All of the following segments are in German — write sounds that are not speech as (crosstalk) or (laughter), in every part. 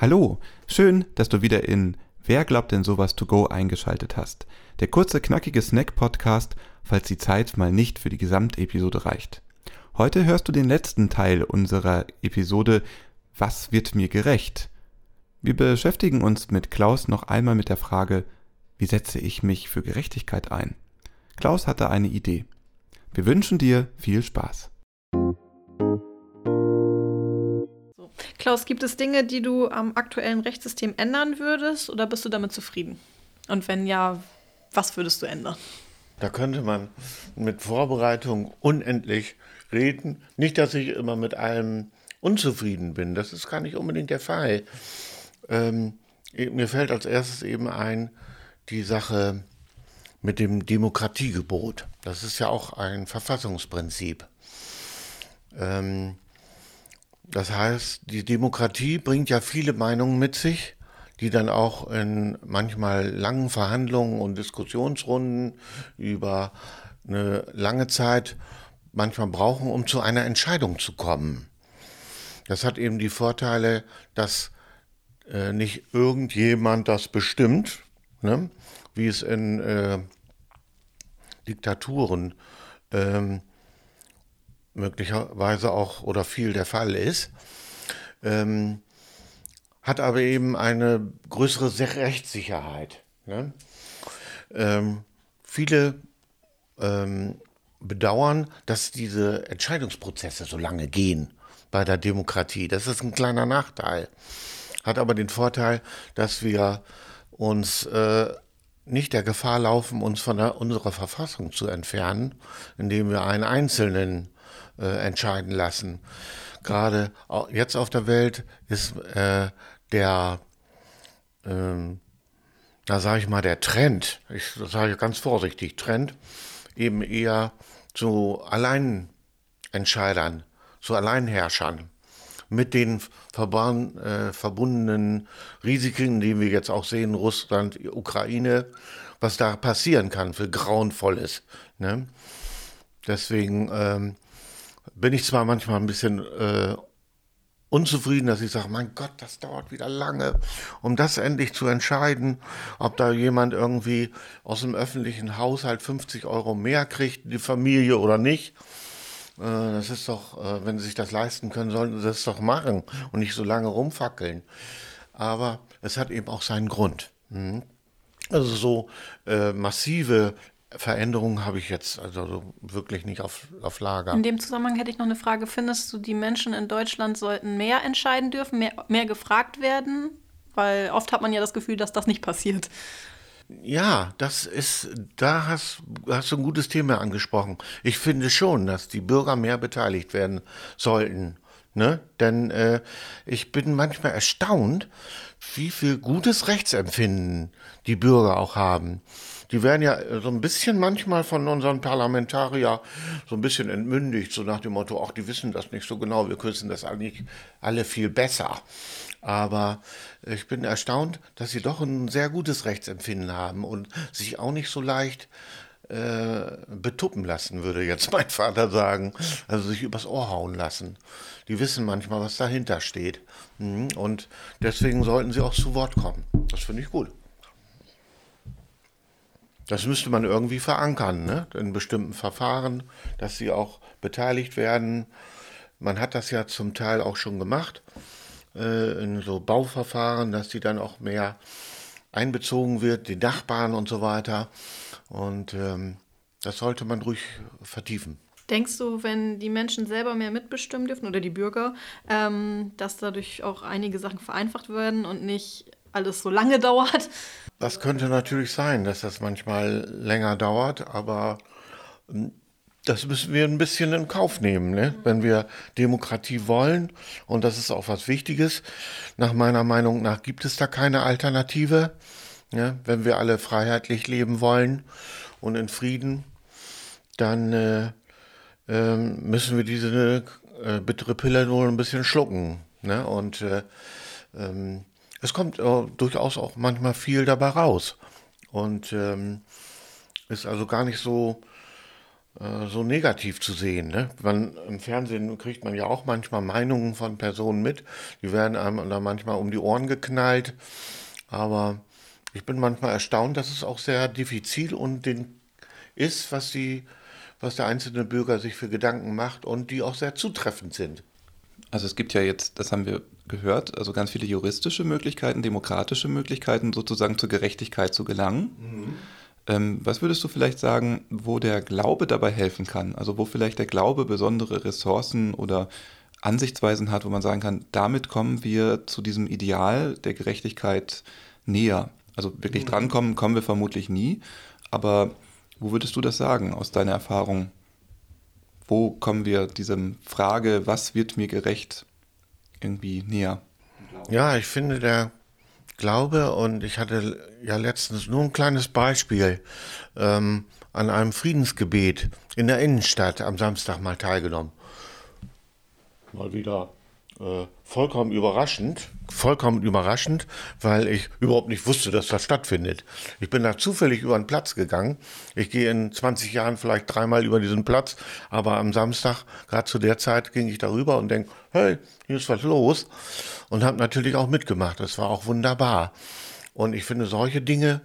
Hallo, schön, dass du wieder in Wer glaubt denn sowas to go eingeschaltet hast. Der kurze, knackige Snack-Podcast, falls die Zeit mal nicht für die Gesamtepisode reicht. Heute hörst du den letzten Teil unserer Episode Was wird mir gerecht? Wir beschäftigen uns mit Klaus noch einmal mit der Frage, wie setze ich mich für Gerechtigkeit ein? Klaus hatte eine Idee. Wir wünschen dir viel Spaß. Klaus, gibt es Dinge, die du am aktuellen Rechtssystem ändern würdest oder bist du damit zufrieden? Und wenn ja, was würdest du ändern? Da könnte man mit Vorbereitung unendlich reden. Nicht, dass ich immer mit allem unzufrieden bin. Das ist gar nicht unbedingt der Fall. Ähm, mir fällt als erstes eben ein die Sache mit dem Demokratiegebot. Das ist ja auch ein Verfassungsprinzip. Ähm, das heißt, die Demokratie bringt ja viele Meinungen mit sich, die dann auch in manchmal langen Verhandlungen und Diskussionsrunden über eine lange Zeit manchmal brauchen, um zu einer Entscheidung zu kommen. Das hat eben die Vorteile, dass äh, nicht irgendjemand das bestimmt, ne? wie es in äh, Diktaturen ähm, möglicherweise auch oder viel der Fall ist, ähm, hat aber eben eine größere Rechtssicherheit. Ne? Ähm, viele ähm, bedauern, dass diese Entscheidungsprozesse so lange gehen bei der Demokratie. Das ist ein kleiner Nachteil. Hat aber den Vorteil, dass wir uns äh, nicht der Gefahr laufen, uns von der, unserer Verfassung zu entfernen, indem wir einen Einzelnen äh, entscheiden lassen. Gerade jetzt auf der Welt ist äh, der, ähm, da sage ich mal, der Trend, ich sage ganz vorsichtig, Trend, eben eher zu Alleinentscheidern, zu Alleinherrschern mit den äh, verbundenen Risiken, die wir jetzt auch sehen, Russland, Ukraine, was da passieren kann für Grauenvolles. Ne? Deswegen ähm, bin ich zwar manchmal ein bisschen äh, unzufrieden, dass ich sage, mein Gott, das dauert wieder lange, um das endlich zu entscheiden, ob da jemand irgendwie aus dem öffentlichen Haushalt 50 Euro mehr kriegt, die Familie oder nicht. Äh, das ist doch, äh, wenn sie sich das leisten können, sollten sie das doch machen und nicht so lange rumfackeln. Aber es hat eben auch seinen Grund. Mhm. Also so äh, massive Veränderungen habe ich jetzt also wirklich nicht auf, auf Lager. In dem Zusammenhang hätte ich noch eine Frage. Findest du, die Menschen in Deutschland sollten mehr entscheiden dürfen, mehr, mehr gefragt werden? Weil oft hat man ja das Gefühl, dass das nicht passiert. Ja, das ist, da hast, hast du ein gutes Thema angesprochen. Ich finde schon, dass die Bürger mehr beteiligt werden sollten. Ne? Denn äh, ich bin manchmal erstaunt, wie viel gutes Rechtsempfinden die Bürger auch haben die werden ja so ein bisschen manchmal von unseren Parlamentarier so ein bisschen entmündigt, so nach dem Motto, ach, die wissen das nicht so genau, wir wissen das eigentlich alle viel besser. Aber ich bin erstaunt, dass sie doch ein sehr gutes Rechtsempfinden haben und sich auch nicht so leicht äh, betuppen lassen, würde jetzt (laughs) mein Vater sagen. Also sich übers Ohr hauen lassen. Die wissen manchmal, was dahinter steht. Mhm. Und deswegen sollten sie auch zu Wort kommen. Das finde ich gut. Das müsste man irgendwie verankern, ne? in bestimmten Verfahren, dass sie auch beteiligt werden. Man hat das ja zum Teil auch schon gemacht, äh, in so Bauverfahren, dass die dann auch mehr einbezogen wird, die Nachbarn und so weiter. Und ähm, das sollte man ruhig vertiefen. Denkst du, wenn die Menschen selber mehr mitbestimmen dürfen oder die Bürger, ähm, dass dadurch auch einige Sachen vereinfacht werden und nicht alles so lange dauert? Das könnte natürlich sein, dass das manchmal länger dauert, aber hm, das müssen wir ein bisschen in Kauf nehmen, ne? wenn wir Demokratie wollen. Und das ist auch was Wichtiges. Nach meiner Meinung nach gibt es da keine Alternative. Ne? Wenn wir alle freiheitlich leben wollen und in Frieden, dann äh, äh, müssen wir diese äh, bittere Pille nur ein bisschen schlucken. Ne? Und äh, ähm, es kommt äh, durchaus auch manchmal viel dabei raus. Und ähm, ist also gar nicht so äh, so negativ zu sehen. Ne? Man, Im Fernsehen kriegt man ja auch manchmal Meinungen von Personen mit, die werden einem da manchmal um die Ohren geknallt. Aber ich bin manchmal erstaunt, dass es auch sehr diffizil und den ist, was, die, was der einzelne Bürger sich für Gedanken macht und die auch sehr zutreffend sind. Also es gibt ja jetzt, das haben wir gehört, also ganz viele juristische Möglichkeiten, demokratische Möglichkeiten, sozusagen zur Gerechtigkeit zu gelangen. Mhm. Ähm, was würdest du vielleicht sagen, wo der Glaube dabei helfen kann? Also wo vielleicht der Glaube besondere Ressourcen oder Ansichtsweisen hat, wo man sagen kann, damit kommen wir zu diesem Ideal der Gerechtigkeit näher. Also wirklich mhm. drankommen kommen wir vermutlich nie, aber wo würdest du das sagen aus deiner Erfahrung? Wo kommen wir diesem Frage, was wird mir gerecht, irgendwie näher? Ja, ich finde der Glaube und ich hatte ja letztens nur ein kleines Beispiel ähm, an einem Friedensgebet in der Innenstadt am Samstag mal teilgenommen. Mal wieder äh, vollkommen überraschend, vollkommen überraschend, weil ich überhaupt nicht wusste, dass das stattfindet. Ich bin da zufällig über den Platz gegangen. Ich gehe in 20 Jahren vielleicht dreimal über diesen Platz, aber am Samstag, gerade zu der Zeit, ging ich darüber und denke, hey, hier ist was los und habe natürlich auch mitgemacht. Das war auch wunderbar. Und ich finde, solche Dinge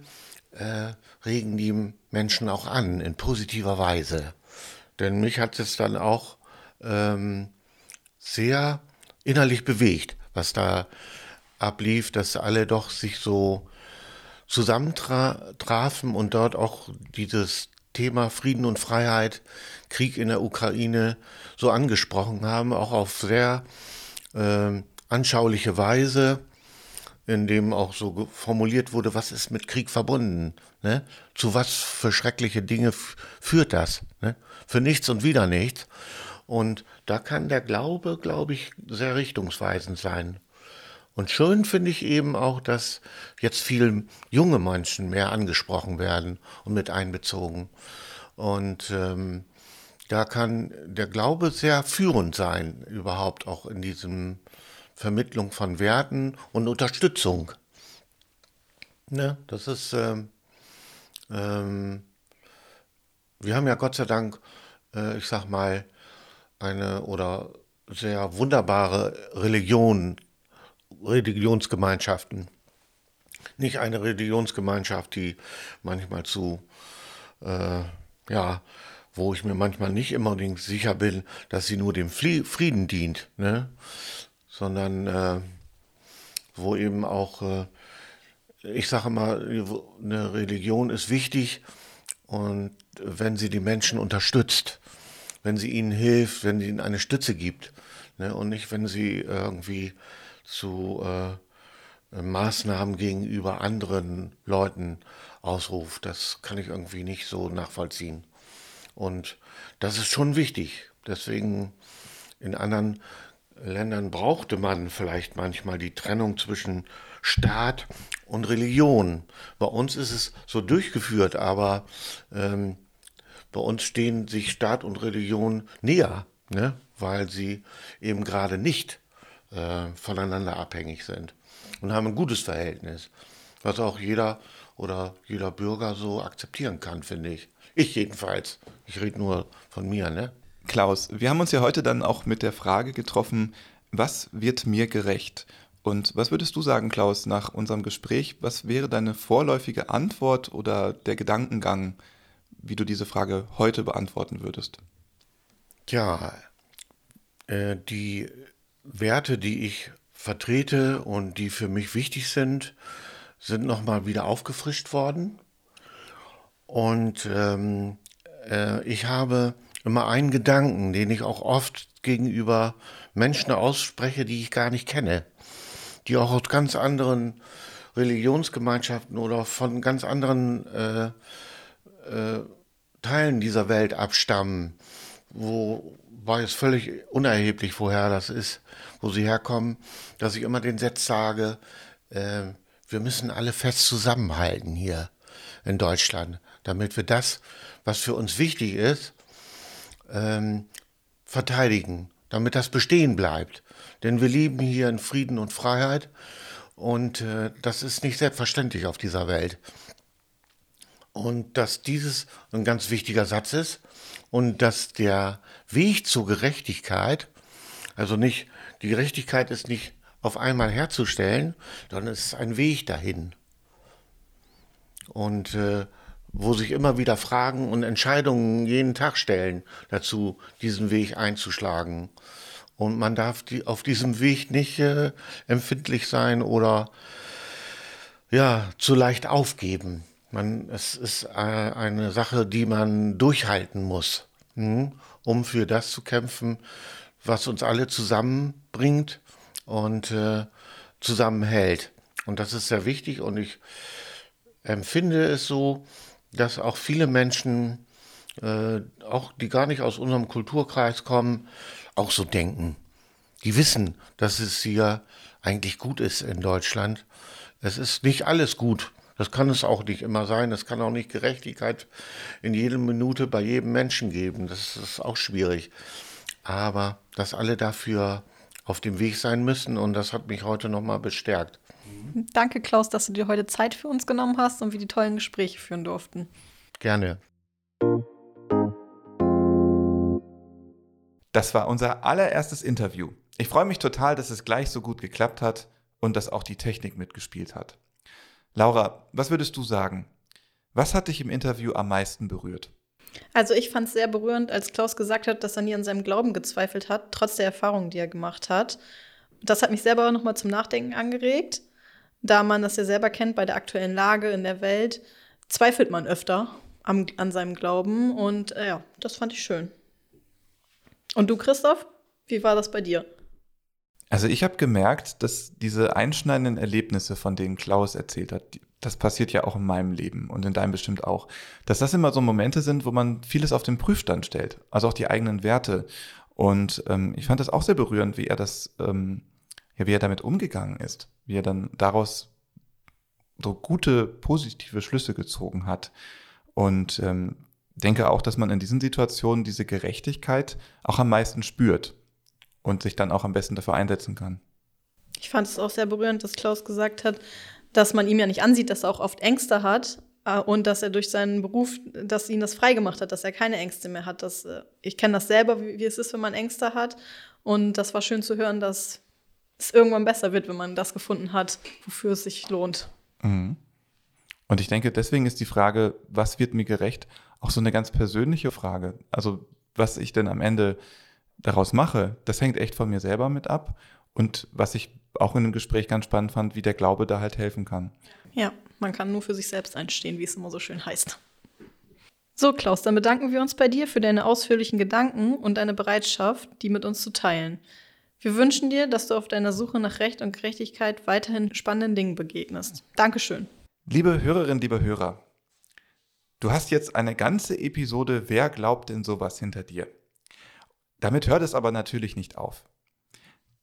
äh, regen die Menschen auch an, in positiver Weise. Denn mich hat es dann auch ähm, sehr innerlich bewegt, was da ablief, dass alle doch sich so zusammentrafen und dort auch dieses Thema Frieden und Freiheit, Krieg in der Ukraine so angesprochen haben, auch auf sehr äh, anschauliche Weise, in dem auch so formuliert wurde, was ist mit Krieg verbunden? Ne? Zu was für schreckliche Dinge führt das? Ne? Für nichts und wieder nichts. Und da kann der Glaube, glaube ich, sehr richtungsweisend sein. Und schön finde ich eben auch, dass jetzt viele junge Menschen mehr angesprochen werden und mit einbezogen. Und ähm, da kann der Glaube sehr führend sein, überhaupt auch in diesem Vermittlung von Werten und Unterstützung. Ne, das ist, ähm, ähm, wir haben ja Gott sei Dank, äh, ich sag mal, eine oder sehr wunderbare Religion, Religionsgemeinschaften. Nicht eine Religionsgemeinschaft, die manchmal zu, äh, ja, wo ich mir manchmal nicht immer sicher bin, dass sie nur dem Frieden dient, ne? sondern äh, wo eben auch, äh, ich sage mal, eine Religion ist wichtig und wenn sie die Menschen unterstützt, wenn sie ihnen hilft, wenn sie ihnen eine Stütze gibt. Ne? Und nicht, wenn sie irgendwie zu äh, Maßnahmen gegenüber anderen Leuten ausruft. Das kann ich irgendwie nicht so nachvollziehen. Und das ist schon wichtig. Deswegen in anderen Ländern brauchte man vielleicht manchmal die Trennung zwischen Staat und Religion. Bei uns ist es so durchgeführt, aber ähm, bei uns stehen sich Staat und Religion näher, ne? weil sie eben gerade nicht äh, voneinander abhängig sind und haben ein gutes Verhältnis, was auch jeder oder jeder Bürger so akzeptieren kann, finde ich. Ich jedenfalls. Ich rede nur von mir, ne? Klaus, wir haben uns ja heute dann auch mit der Frage getroffen, was wird mir gerecht? Und was würdest du sagen, Klaus, nach unserem Gespräch, was wäre deine vorläufige Antwort oder der Gedankengang, wie du diese Frage heute beantworten würdest. Ja, äh, die Werte, die ich vertrete und die für mich wichtig sind, sind nochmal wieder aufgefrischt worden. Und ähm, äh, ich habe immer einen Gedanken, den ich auch oft gegenüber Menschen ausspreche, die ich gar nicht kenne, die auch aus ganz anderen Religionsgemeinschaften oder von ganz anderen äh, äh, Teilen dieser Welt abstammen, wobei es völlig unerheblich, woher das ist, wo sie herkommen, dass ich immer den Satz sage, äh, wir müssen alle fest zusammenhalten hier in Deutschland, damit wir das, was für uns wichtig ist, ähm, verteidigen, damit das bestehen bleibt. Denn wir leben hier in Frieden und Freiheit und äh, das ist nicht selbstverständlich auf dieser Welt und dass dieses ein ganz wichtiger Satz ist und dass der Weg zur Gerechtigkeit, also nicht, die Gerechtigkeit ist nicht auf einmal herzustellen, sondern es ist ein Weg dahin. Und äh, wo sich immer wieder Fragen und Entscheidungen jeden Tag stellen dazu, diesen Weg einzuschlagen. Und man darf die, auf diesem Weg nicht äh, empfindlich sein oder ja, zu leicht aufgeben. Man, es ist äh, eine Sache, die man durchhalten muss, mh, um für das zu kämpfen, was uns alle zusammenbringt und äh, zusammenhält. Und das ist sehr wichtig und ich empfinde es so, dass auch viele Menschen, äh, auch die gar nicht aus unserem Kulturkreis kommen, auch so denken. Die wissen, dass es hier eigentlich gut ist in Deutschland. Es ist nicht alles gut. Das kann es auch nicht immer sein. Es kann auch nicht Gerechtigkeit in jeder Minute bei jedem Menschen geben. Das ist auch schwierig. Aber dass alle dafür auf dem Weg sein müssen und das hat mich heute nochmal bestärkt. Danke, Klaus, dass du dir heute Zeit für uns genommen hast und wir die tollen Gespräche führen durften. Gerne. Das war unser allererstes Interview. Ich freue mich total, dass es gleich so gut geklappt hat und dass auch die Technik mitgespielt hat. Laura, was würdest du sagen? Was hat dich im Interview am meisten berührt? Also ich fand es sehr berührend, als Klaus gesagt hat, dass er nie an seinem Glauben gezweifelt hat, trotz der Erfahrungen, die er gemacht hat. Das hat mich selber nochmal zum Nachdenken angeregt, da man das ja selber kennt bei der aktuellen Lage in der Welt, zweifelt man öfter am, an seinem Glauben und äh, ja, das fand ich schön. Und du, Christoph, wie war das bei dir? Also ich habe gemerkt, dass diese einschneidenden Erlebnisse, von denen Klaus erzählt hat, das passiert ja auch in meinem Leben und in deinem bestimmt auch, dass das immer so Momente sind, wo man vieles auf den Prüfstand stellt, also auch die eigenen Werte. Und ähm, ich fand das auch sehr berührend, wie er das, ähm, ja, wie er damit umgegangen ist, wie er dann daraus so gute, positive Schlüsse gezogen hat. Und ähm, denke auch, dass man in diesen Situationen diese Gerechtigkeit auch am meisten spürt und sich dann auch am besten dafür einsetzen kann. Ich fand es auch sehr berührend, dass Klaus gesagt hat, dass man ihm ja nicht ansieht, dass er auch oft Ängste hat äh, und dass er durch seinen Beruf, dass ihn das freigemacht hat, dass er keine Ängste mehr hat. Dass, äh, ich kenne das selber, wie, wie, es ist, wenn man Ängste hat. Und das war schön zu hören, dass es irgendwann besser wird, wenn man das gefunden hat, wofür es sich lohnt. Mhm. Und ich denke, deswegen ist die Frage, was wird mir gerecht, auch so eine ganz persönliche Frage. Also was ich denn am Ende daraus mache, das hängt echt von mir selber mit ab. Und was ich auch in dem Gespräch ganz spannend fand, wie der Glaube da halt helfen kann. Ja, man kann nur für sich selbst einstehen, wie es immer so schön heißt. So, Klaus, dann bedanken wir uns bei dir für deine ausführlichen Gedanken und deine Bereitschaft, die mit uns zu teilen. Wir wünschen dir, dass du auf deiner Suche nach Recht und Gerechtigkeit weiterhin spannenden Dingen begegnest. Dankeschön. Liebe Hörerinnen, liebe Hörer, du hast jetzt eine ganze Episode Wer glaubt in sowas hinter dir. Damit hört es aber natürlich nicht auf.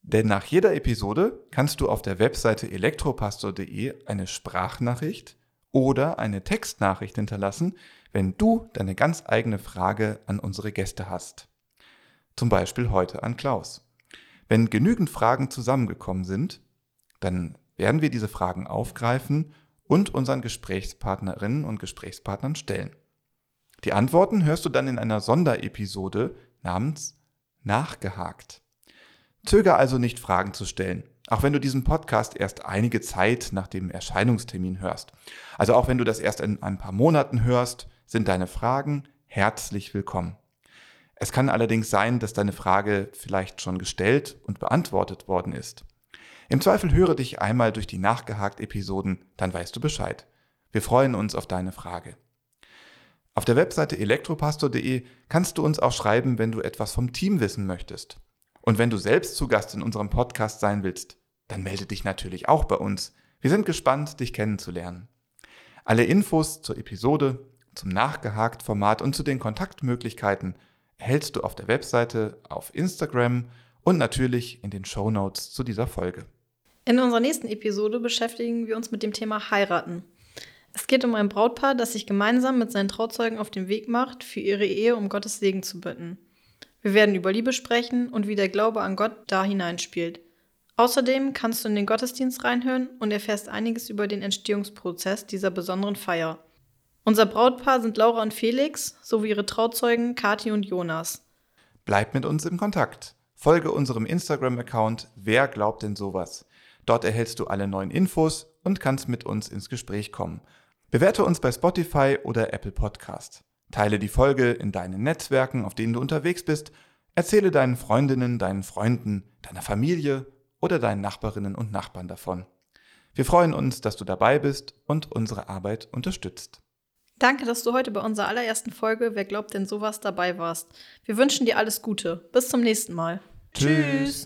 Denn nach jeder Episode kannst du auf der Webseite elektropastor.de eine Sprachnachricht oder eine Textnachricht hinterlassen, wenn du deine ganz eigene Frage an unsere Gäste hast. Zum Beispiel heute an Klaus. Wenn genügend Fragen zusammengekommen sind, dann werden wir diese Fragen aufgreifen und unseren Gesprächspartnerinnen und Gesprächspartnern stellen. Die Antworten hörst du dann in einer Sonderepisode namens nachgehakt. Zöger also nicht Fragen zu stellen, auch wenn du diesen Podcast erst einige Zeit nach dem Erscheinungstermin hörst. Also auch wenn du das erst in ein paar Monaten hörst, sind deine Fragen herzlich willkommen. Es kann allerdings sein, dass deine Frage vielleicht schon gestellt und beantwortet worden ist. Im Zweifel höre dich einmal durch die Nachgehakt-Episoden, dann weißt du Bescheid. Wir freuen uns auf deine Frage. Auf der Webseite elektropastor.de kannst du uns auch schreiben, wenn du etwas vom Team wissen möchtest. Und wenn du selbst zu Gast in unserem Podcast sein willst, dann melde dich natürlich auch bei uns. Wir sind gespannt, dich kennenzulernen. Alle Infos zur Episode, zum Nachgehakt-Format und zu den Kontaktmöglichkeiten erhältst du auf der Webseite, auf Instagram und natürlich in den Show Notes zu dieser Folge. In unserer nächsten Episode beschäftigen wir uns mit dem Thema Heiraten. Es geht um ein Brautpaar, das sich gemeinsam mit seinen Trauzeugen auf den Weg macht, für ihre Ehe um Gottes Segen zu bitten. Wir werden über Liebe sprechen und wie der Glaube an Gott da hineinspielt. Außerdem kannst du in den Gottesdienst reinhören und erfährst einiges über den Entstehungsprozess dieser besonderen Feier. Unser Brautpaar sind Laura und Felix sowie ihre Trauzeugen Kathi und Jonas. Bleib mit uns im Kontakt. Folge unserem Instagram-Account Wer glaubt denn sowas? Dort erhältst du alle neuen Infos und kannst mit uns ins Gespräch kommen. Bewerte uns bei Spotify oder Apple Podcast. Teile die Folge in deinen Netzwerken, auf denen du unterwegs bist. Erzähle deinen Freundinnen, deinen Freunden, deiner Familie oder deinen Nachbarinnen und Nachbarn davon. Wir freuen uns, dass du dabei bist und unsere Arbeit unterstützt. Danke, dass du heute bei unserer allerersten Folge Wer glaubt denn sowas dabei warst. Wir wünschen dir alles Gute. Bis zum nächsten Mal. Tschüss.